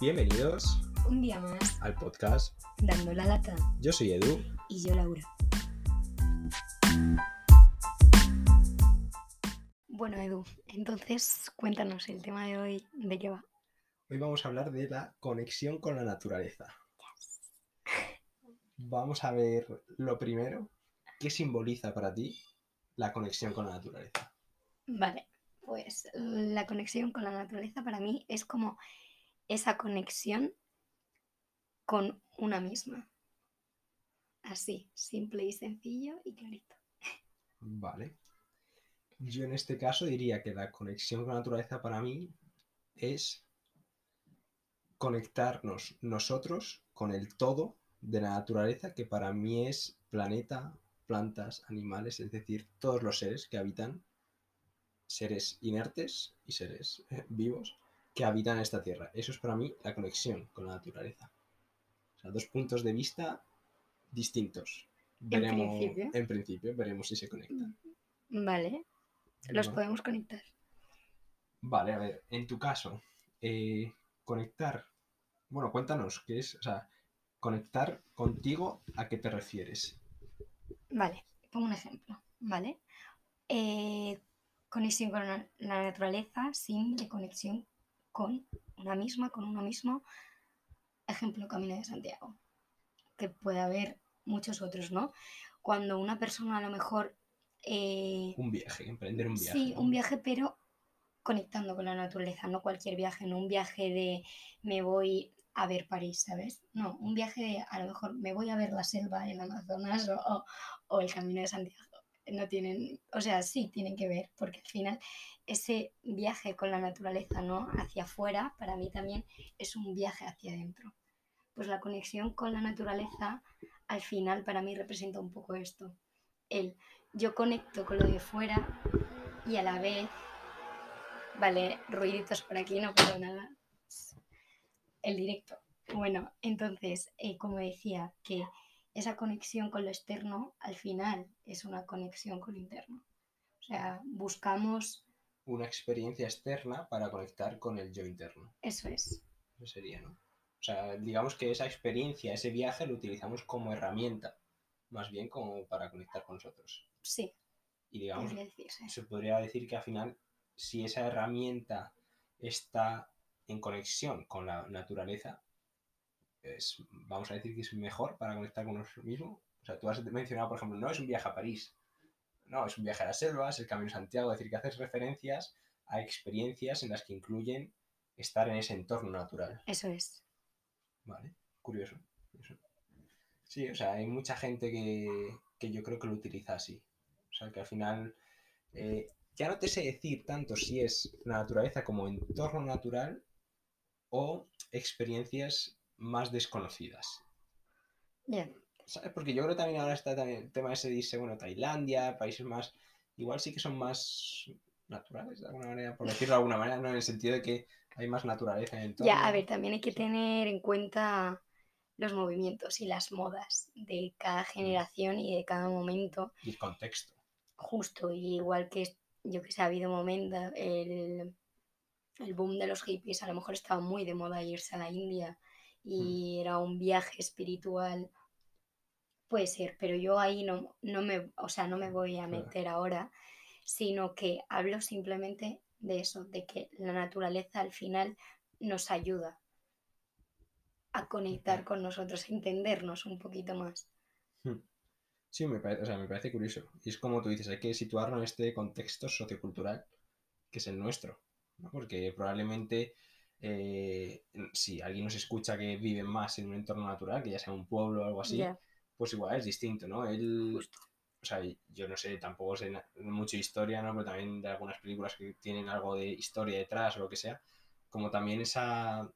Bienvenidos Un día más, al podcast. dando la lata. Yo soy Edu. Y yo, Laura. Bueno, Edu, entonces cuéntanos el tema de hoy, ¿de qué va? Hoy vamos a hablar de la conexión con la naturaleza. Vamos a ver lo primero, ¿qué simboliza para ti la conexión con la naturaleza? Vale, pues la conexión con la naturaleza para mí es como esa conexión con una misma. Así, simple y sencillo y clarito. Vale. Yo en este caso diría que la conexión con la naturaleza para mí es conectarnos nosotros con el todo de la naturaleza que para mí es planeta, plantas, animales, es decir, todos los seres que habitan, seres inertes y seres eh, vivos que habitan esta tierra. Eso es para mí la conexión con la naturaleza. O sea, dos puntos de vista distintos. Veremos, principio. en principio, veremos si se conectan. Vale, los Bueno. podemos conectar. Vale, a ver, en tu caso, eh, conectar. Bueno, cuéntanos, ¿qué es? O sea, conectar contigo, ¿a qué te refieres? Vale, pongo un ejemplo, ¿vale? Eh, conexión con la, la naturaleza, sin de conexión con una misma, con uno mismo. Ejemplo, Camino de Santiago, que puede haber muchos otros, ¿no? Cuando una persona a lo mejor... eh, Un viaje, emprender un viaje. sí, un viaje, pero conectando con la naturaleza, no cualquier viaje, no un viaje de me voy a ver París, ¿sabes? No, un viaje de a lo mejor me voy a ver la selva en Amazonas o, o- o el Camino de Santiago. No tienen, o sea, sí tienen que ver, porque al final ese viaje con la naturaleza, ¿no? Hacia afuera, para mí también es un viaje hacia adentro. Pues la conexión con la naturaleza, al final, para mí representa un poco esto. El yo conecto con lo de fuera y a la vez, vale, ruiditos por aquí, no pasa nada. El directo. Bueno, entonces, eh, como decía, que esa conexión con lo externo al final es una conexión con lo interno. O sea, buscamos, Una experiencia externa para conectar con el yo interno. eso es, Eso sería, ¿no? O sea, digamos que esa experiencia, ese viaje lo utilizamos como herramienta, más bien como para conectar con nosotros. sí, Y digamos, se podría decir que al final, si esa herramienta está en conexión con la naturaleza, es, vamos a decir que es mejor para conectar con nosotros mismos. O sea, tú has mencionado, por ejemplo, no es un viaje a París, no, es un viaje a las selvas, el Camino de Santiago, es decir, que haces referencias a experiencias en las que incluyen estar en ese entorno natural. Eso es. Vale, curioso. curioso. Sí, o sea, hay mucha gente que, que yo creo que lo utiliza así. O sea, que al final eh, ya no te sé decir tanto si es la naturaleza como entorno natural o experiencias más desconocidas. Bien, ¿Sabes? Porque yo creo que también ahora está también el tema ese de irse, bueno, Tailandia, países más, igual sí que son más naturales de alguna manera, por decirlo de alguna manera, ¿no? En el sentido de que hay más naturaleza en el entorno. ya, a ver, también hay que tener en cuenta los movimientos y las modas de cada generación y de cada momento. Y el contexto. Justo, y igual que yo que sé, ha habido momento, el, el boom de los hippies, a lo mejor estaba muy de moda irse a la India y era un viaje espiritual. Puede ser, pero yo ahí no, no me, o sea, no me voy a Claro. meter ahora, sino que hablo simplemente de eso, de que la naturaleza al final nos ayuda a conectar con nosotros, a entendernos un poquito más. Hmm. Sí, me parece, o sea, me parece curioso. Y es como tú dices, hay que situarlo en este contexto sociocultural que es el nuestro. ¿no? Porque probablemente eh, si alguien nos escucha que vive más en un entorno natural, que ya sea un pueblo o algo así, pues igual es distinto, ¿no? Él, justo. o sea, yo no sé, tampoco sé mucho historia, ¿no? Pero también de algunas películas que tienen algo de historia detrás o lo que sea, como también esa,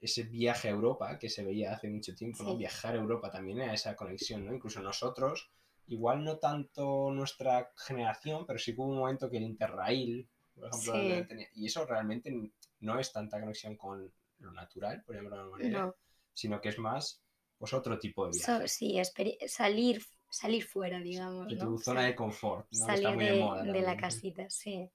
ese viaje a Europa que se veía hace mucho tiempo, ¿no? Sí. Viajar a Europa también era esa conexión, ¿no? Incluso nosotros, igual no tanto nuestra generación, pero sí que hubo un momento que el Interrail, por ejemplo, Sí. tenía- y eso realmente no es tanta conexión con lo natural, por llamarlo de alguna manera, No. sino que es más, pues otro tipo de viaje. So- sí, salir, salir fuera, digamos. de ¿no? tu O zona sea, de confort, salir está muy de, de moda. de la casita, sí.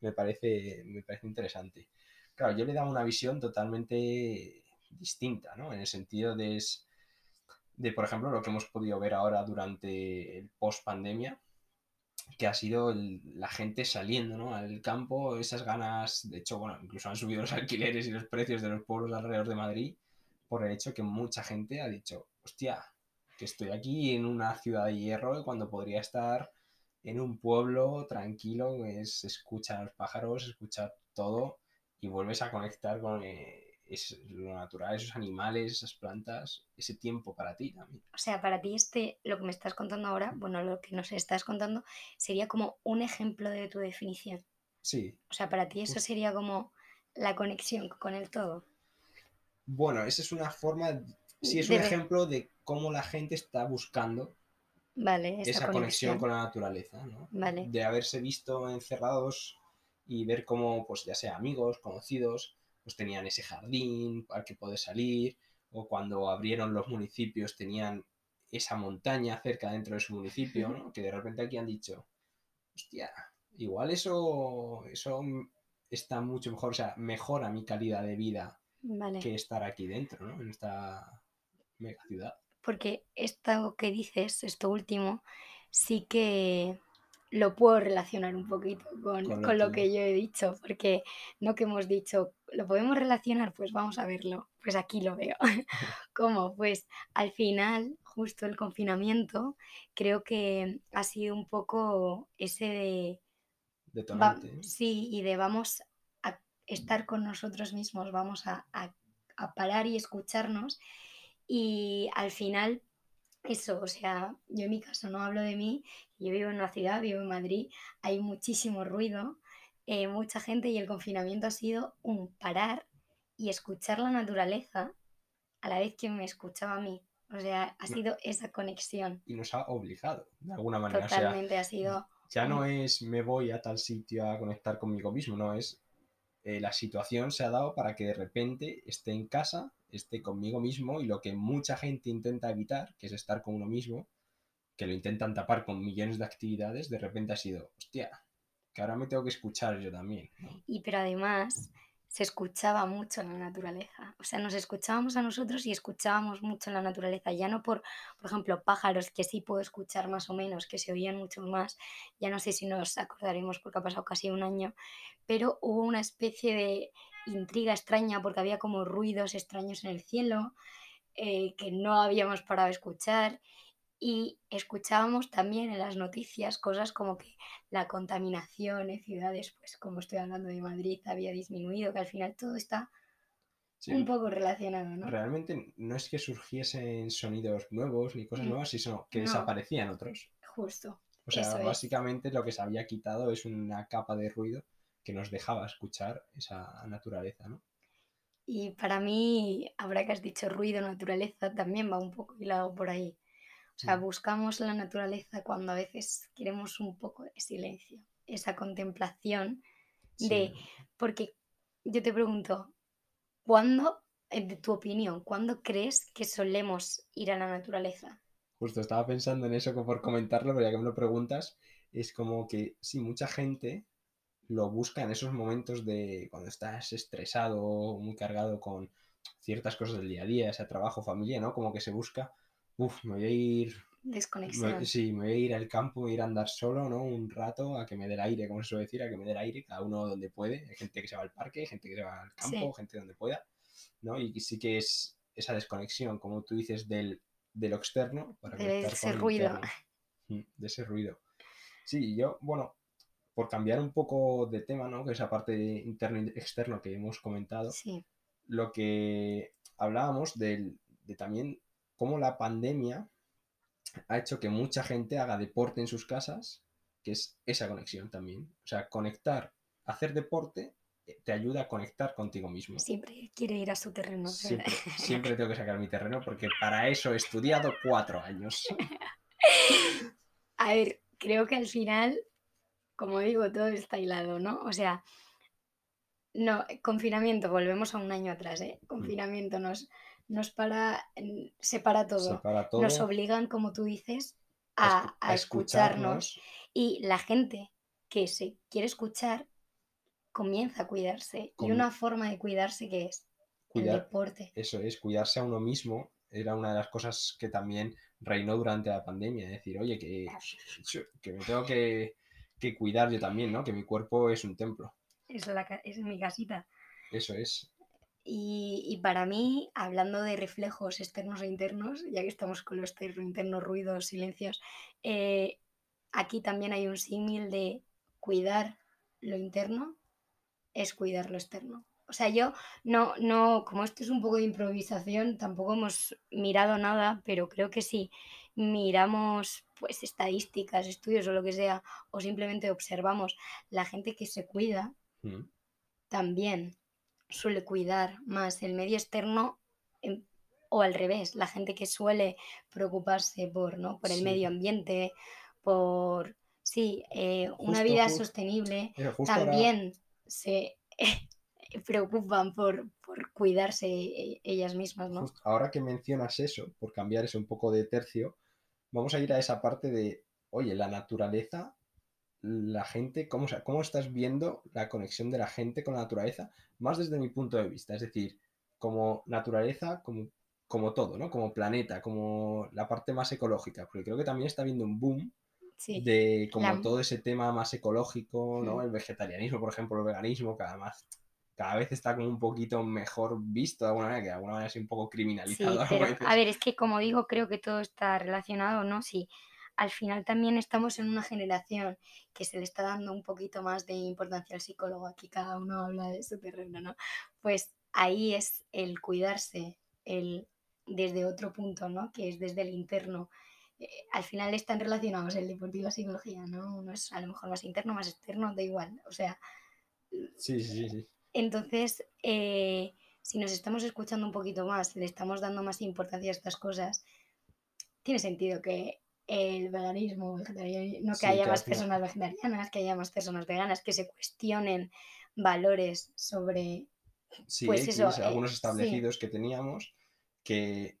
Me parece, me parece interesante. claro, yo le daba una visión totalmente distinta, ¿no? En el sentido de, de, por ejemplo, lo que hemos podido ver ahora durante el post-pandemia, que ha sido la gente saliendo ¿no? al campo, esas ganas, de hecho, bueno, incluso han subido los alquileres y los precios de los pueblos alrededor de Madrid por el hecho que mucha gente ha dicho, hostia, que estoy aquí en una ciudad de hierro cuando podría estar en un pueblo tranquilo, es, escucha los pájaros, escucha todo y vuelves a conectar con eh, lo natural, esos animales, esas plantas, ese tiempo para ti también. O sea, para ti este, lo que me estás contando ahora, bueno, lo que nos estás contando, sería como un ejemplo de tu definición. Sí. O sea, para ti eso sería como la conexión con el todo. Bueno, esa es una forma, sí, es un ejemplo de cómo la gente está buscando vale, esa, conexión. con la naturaleza, ¿no? Vale. De haberse visto encerrados y ver cómo, pues ya sea amigos, conocidos, pues tenían ese jardín al que poder salir, o cuando abrieron los municipios tenían esa montaña cerca dentro de su municipio, ¿no? Que de repente aquí han dicho, hostia, igual eso, eso está mucho mejor, o sea, mejora mi calidad de vida que estar aquí dentro, ¿no? En esta mega ciudad. Porque esto que dices, esto último, sí que lo puedo relacionar un poquito con, lo, que yo he dicho, porque no que hemos dicho, ¿lo podemos relacionar? Pues vamos a verlo. Pues aquí lo veo. ¿Cómo? Pues al final, justo el confinamiento, creo que ha sido un poco ese de... Detonante. sí, y de vamos a estar con nosotros mismos, vamos a, a parar y escucharnos. Y al final eso, o sea, yo en mi caso no hablo de mí, yo vivo en una ciudad, vivo en Madrid, hay muchísimo ruido, eh, mucha gente y el confinamiento ha sido un parar y escuchar la naturaleza a la vez que me escuchaba a mí. O sea, ha sido esa conexión. Y nos ha obligado, de alguna manera. Totalmente, ha sido... Ya no es me voy a tal sitio a conectar conmigo mismo, no es eh, la situación se ha dado para que de repente esté en casa esté conmigo mismo y lo que mucha gente intenta evitar, que es estar con uno mismo, que lo intentan tapar con millones de actividades, de repente ha sido, hostia, que ahora me tengo que escuchar yo también. Y pero además se escuchaba mucho en la naturaleza. O sea, nos escuchábamos a nosotros y escuchábamos mucho en la naturaleza. Ya no por, por ejemplo, pájaros, que sí puedo escuchar más o menos, que se oían mucho más. Ya no sé si nos acordaremos porque ha pasado casi un año. Pero hubo una especie de intriga extraña porque había como ruidos extraños en el cielo eh, que no habíamos parado de escuchar y escuchábamos también en las noticias cosas como que la contaminación en ciudades, pues como estoy hablando de Madrid, había disminuido, que al final todo está un poco relacionado, ¿no? Realmente no es que surgiesen sonidos nuevos ni cosas mm, nuevas, sino que desaparecían otros. Justo. O sea, básicamente lo que se había quitado es una capa de ruido que nos dejaba escuchar esa naturaleza, ¿no? Y para mí, ahora que has dicho ruido, naturaleza, también va un poco hilado por ahí. O sea, buscamos la naturaleza cuando a veces queremos un poco de silencio, esa contemplación de... Porque yo te pregunto, ¿cuándo, en tu opinión, cuándo crees que solemos ir a la naturaleza? Justo estaba pensando en eso por comentarlo, pero ya que me lo preguntas, es como que sí, mucha gente lo busca en esos momentos de cuando estás estresado, muy cargado con ciertas cosas del día a día, ese trabajo, familia, ¿no? Como que se busca, uff, me voy a ir... Desconexión. sí, me voy a ir al campo, me voy a ir a andar solo, ¿no? Un rato a que me dé el aire, como se suele decir, a que me dé el aire, cada uno donde puede. Hay gente que se va al parque, hay gente que se va al campo, gente donde pueda, ¿no? Y sí que es esa desconexión, como tú dices, del, de lo externo para de ese ruido. Mm, de ese ruido. Sí, yo, bueno, por cambiar un poco de tema, ¿no? Que esa parte interno y externo que hemos comentado. Lo que hablábamos de también cómo la pandemia ha hecho que mucha gente haga deporte en sus casas, que es esa conexión también. O sea, conectar, hacer deporte eh, te ayuda a conectar contigo mismo. Siempre quiere ir a su terreno. Siempre, siempre tengo que sacar mi terreno porque para eso he estudiado cuatro años. A ver, creo que al final como digo, todo está hilado, ¿no? O sea, no, confinamiento, volvemos a un año atrás, ¿eh? Mm. Confinamiento nos, nos para, separa todo. todo. Nos obligan, como tú dices, a, escucharnos. Y la gente que se quiere escuchar, comienza a cuidarse. Com- Y una forma de cuidarse que es el Cuidar, deporte. eso es, cuidarse a uno mismo era una de las cosas que también reinó durante la pandemia. Es decir, oye, que, que me tengo que, que cuidar yo también, ¿no? Que mi cuerpo es un templo. Es, la, es mi casita. Eso es. Y, y para mí, hablando de reflejos externos e internos, ya que estamos con lo externo, interno, ruidos, silencios, eh, aquí también hay un símil de cuidar lo interno es cuidar lo externo. O sea, yo no, no, como esto es un poco de improvisación, tampoco hemos mirado nada, pero creo que si miramos pues estadísticas, estudios o lo que sea, o simplemente observamos la gente que se cuida, Mm. también suele cuidar más el medio externo em, o al revés, la gente que suele preocuparse por, ¿no? por el Sí. medio ambiente, por sí, eh, una vida sostenible, ahora- también se preocupan por, por cuidarse e- ellas mismas, ¿no? Justo ahora que mencionas eso, por cambiar eso un poco de tercio, vamos a ir a esa parte de, oye, la naturaleza, la gente, ¿cómo, o sea, cómo estás viendo la conexión de la gente con la naturaleza? Más desde mi punto de vista, es decir, como naturaleza, como, como todo, ¿no? Como planeta, como la parte más ecológica, porque creo que también está habiendo un boom Sí, de como la- todo ese tema más ecológico, ¿no? El vegetarianismo, por ejemplo, el veganismo, cada más cada vez está como un poquito mejor visto de alguna manera, que de alguna manera es un poco sí, criminalizado. pero veces. a ver, es que como digo, creo que todo está relacionado, ¿no? Sí, al final también estamos en una generación que se le está dando un poquito más de importancia al psicólogo, aquí cada uno habla de su terreno, ¿no? Pues ahí es el cuidarse, el desde otro punto, ¿no? Que es desde el interno. Eh, al final están relacionados el deporte y la psicología, ¿no? Uno es a lo mejor más interno, más externo, da igual. O sea, Sí, sí, sí, sí. entonces, eh, si nos estamos escuchando un poquito más, le estamos dando más importancia a estas cosas, tiene sentido que el veganismo, vegetarianismo, no que Sí, haya más personas vegetarianas, que haya más personas veganas, que se cuestionen valores sobre... Sí, Pues eh, algunos sí. establecidos que teníamos, que...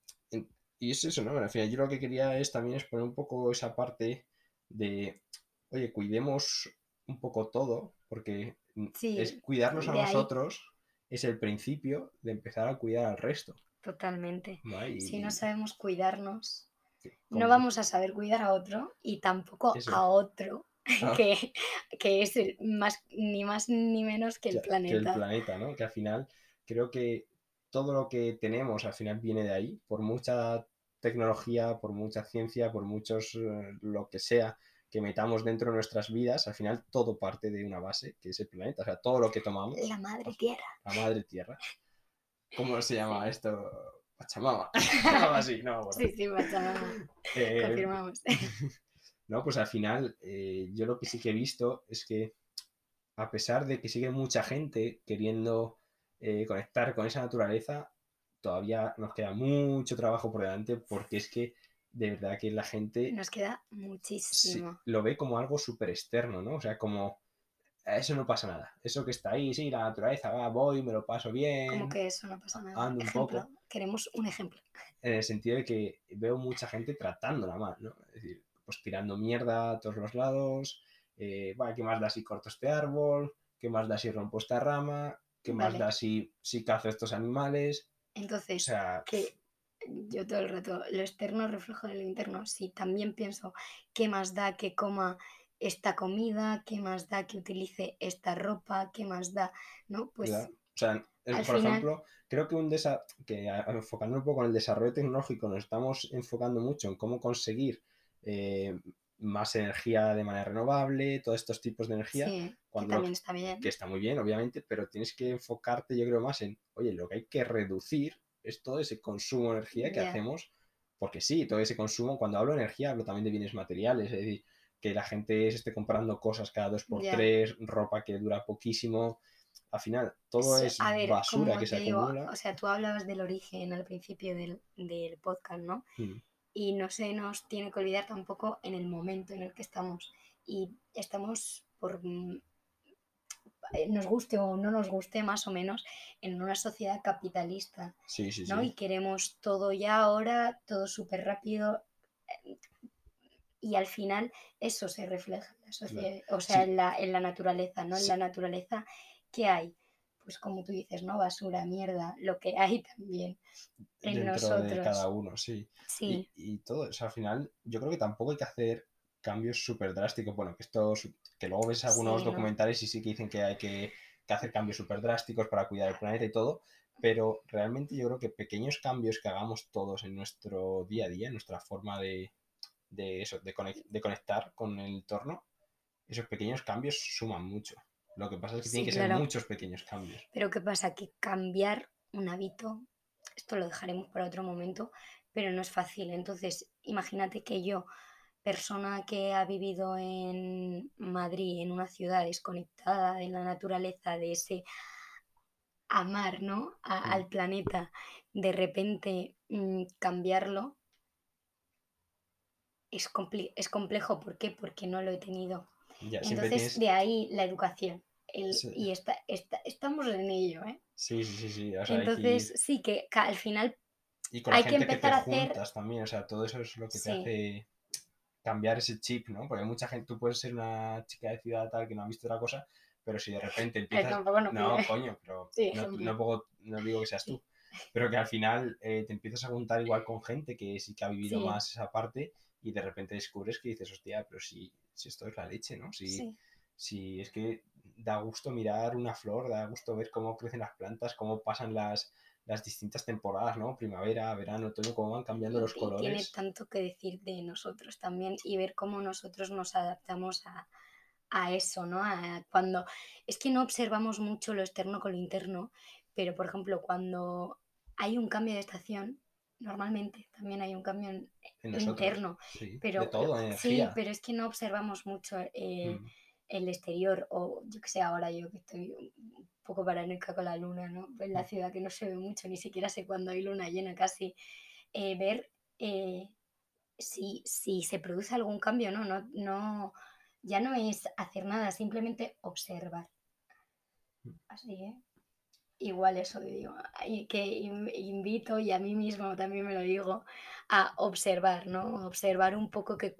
Y es eso, ¿no? Al final yo lo que quería es también es poner un poco esa parte de, oye, cuidemos un poco todo, porque Sí, es cuidarnos a ahí- nosotros es el principio de empezar a cuidar al resto. Totalmente. Si no sabemos cuidarnos, no vamos a saber cuidar a otro y tampoco Eso. a otro, Ah. que, que es el más, ni más ni menos que el que- que planeta. el planeta, ¿no? Que al final creo que todo lo que tenemos al final viene de ahí, por mucha tecnología, por mucha ciencia, por muchos eh, lo que sea que metamos dentro de nuestras vidas, al final todo parte de una base, que es el planeta, o sea, todo lo que tomamos, La madre tierra. la madre tierra. ¿Cómo se llama esto? Pachamama. Así, no, bueno. Sí, sí, Pachamama. Eh, Confirmamos. No, pues al final, eh, yo lo que sí que he visto es que a pesar de que sigue mucha gente queriendo eh, conectar con esa naturaleza, todavía nos queda mucho trabajo por delante porque es que de verdad que la gente Nos queda sí, muchísimo. lo ve como algo súper externo, ¿no? O sea, como eso no pasa nada. Eso que está ahí, sí, la naturaleza, va, voy, me lo paso bien. Como que eso no pasa nada. ando un poco. Queremos un ejemplo. en el sentido de que veo mucha gente tratándola mal, ¿no? Es decir, pues tirando mierda a todos los lados, eh, va, ¿qué más da si corto este árbol? ¿Qué más da si rompo esta rama? ¿Qué más da si, si cazo estos animales? O Entonces, sea, que yo todo el rato, lo externo reflejo de lo interno. Sí, también pienso qué más da que coma esta comida, qué más da que utilice esta ropa, qué más da, ¿no? Pues claro. O sea, es- por final- ejemplo, creo que un desa que enfocando un poco en el desarrollo tecnológico, nos estamos enfocando mucho en cómo conseguir eh, más energía de manera renovable, todos estos tipos de energía. sí, que cuando lo también está bien. que está muy bien, obviamente, pero tienes que enfocarte, yo creo, más en, oye, lo que hay que reducir es todo ese consumo de energía que hacemos, porque sí, todo ese consumo, cuando hablo de energía, hablo también de bienes materiales, es decir, que la gente se esté comprando cosas cada dos por Ya. tres, ropa que dura poquísimo, al final, todo Sí, es ver, basura que se digo, acumula. o sea, tú hablabas del origen al principio del, del podcast, ¿no? Mm, y no se nos tiene que olvidar tampoco en el momento en el que estamos. Y estamos por mm, nos guste o no nos guste más o menos en una sociedad capitalista, Sí, sí, ¿no? Y sí. queremos todo ya ahora, todo súper rápido. Y al final eso se refleja en la sociedad, o sea, Sí. en, la, en la naturaleza, ¿no? En la naturaleza ¿qué hay? Pues como tú dices, ¿no? Basura, mierda, lo que hay también en dentro nosotros. de cada uno, sí. Sí, Y, y todo, o sea, al final, yo creo que tampoco hay que hacer cambios súper drásticos. Bueno, que estos, que luego ves algunos Sí, ¿no? documentales y sí que dicen que hay que, que hacer cambios súper drásticos para cuidar el planeta y todo, pero realmente yo creo que pequeños cambios que hagamos todos en nuestro día a día, en nuestra forma de, de eso, de, de conectar con el entorno, esos pequeños cambios suman mucho. Lo que pasa es que Sí, tienen que ser muchos pequeños cambios. pero ¿qué pasa? Que cambiar un hábito, esto lo dejaremos para otro momento, pero no es fácil. Entonces, imagínate que yo, persona que ha vivido en Madrid, en una ciudad desconectada de la naturaleza, de ese amar, ¿no? A- Mm. al planeta, de repente mm, cambiarlo es, compli- es complejo. ¿Por qué? Porque no lo he tenido. Ya, Entonces, tienes... de ahí la educación. El- Sí. Y está, está- estamos en ello, ¿eh? Sí, sí, sí. O sea, que Entonces, sí, que ca- al final, Y con la hay que gente que, empezar te a hacer- también, o sea, todo eso es lo que te hace cambiar ese chip, ¿no? Porque mucha gente, tú puedes ser una chica de ciudad tal que no ha visto otra cosa, pero si de repente empiezas... tampoco no coño, pero Sí, no, no puedo- no digo que seas tú. Pero que al final eh, te empiezas a juntar igual con gente que sí que ha vivido más esa parte y de repente descubres que dices, hostia, pero si, si esto es la leche, ¿no? Si, Sí, si es que da gusto mirar una flor, da gusto ver cómo crecen las plantas, cómo pasan las, las distintas temporadas, ¿no? Primavera, verano, otoño, cómo van cambiando los y tiene colores. tanto que decir de nosotros también y ver cómo nosotros nos adaptamos a, a eso, ¿no? A cuando es que no observamos mucho lo externo con lo interno, pero por ejemplo, cuando hay un cambio de estación, normalmente también hay un cambio en- nosotros. interno, Sí, pero de todo, sí, pero es que no observamos mucho eh, Mm, el exterior o yo que sé, ahora yo que estoy un poco paranoica con la luna, ¿no? En la Mm. ciudad que no se ve mucho, ni siquiera sé cuándo hay luna llena casi, eh, ver eh, si, si se produce algún cambio, ¿no? No, no, ya no es hacer nada, simplemente observar. Mm. Así, ¿eh? Igual eso digo, y que in- invito y a mí mismo también me lo digo a observar, ¿no? Observar un poco que,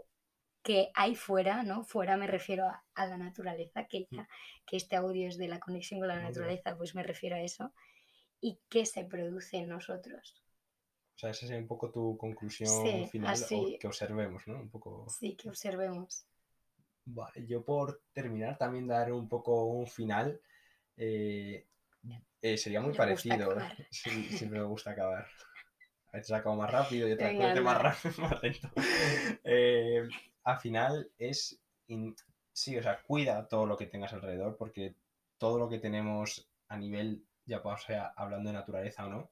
que hay fuera, ¿no? Fuera me refiero a, a la naturaleza, que, ya- que este audio es de la conexión con la Mm. Naturaleza, pues me refiero a eso, y qué se produce en nosotros. O sea, esa sería un poco tu conclusión Sí, final, o que observemos, ¿no? Un poco... Sí, que observemos. Vale, yo por terminar también dar un poco un final. eh, eh, sería muy parecido. acabar. Sí, siempre me gusta acabar. A veces acabo más rápido y otras veces más rápido, más lento. Eh, al final es. in- Sí, o sea, cuida todo lo que tengas alrededor porque todo lo que tenemos a nivel, ya pues, sea hablando de naturaleza o no,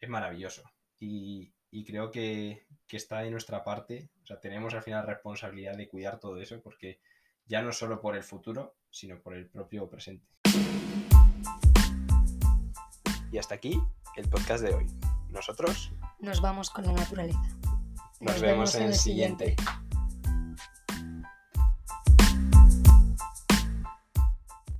es maravilloso. Y, y creo que, que está de nuestra parte. O sea, tenemos al final responsabilidad de cuidar todo eso porque ya no solo por el futuro, sino por el propio presente. Y hasta aquí el podcast de hoy. Nosotros Nos vamos con la naturaleza. nos, vemos en el siguiente.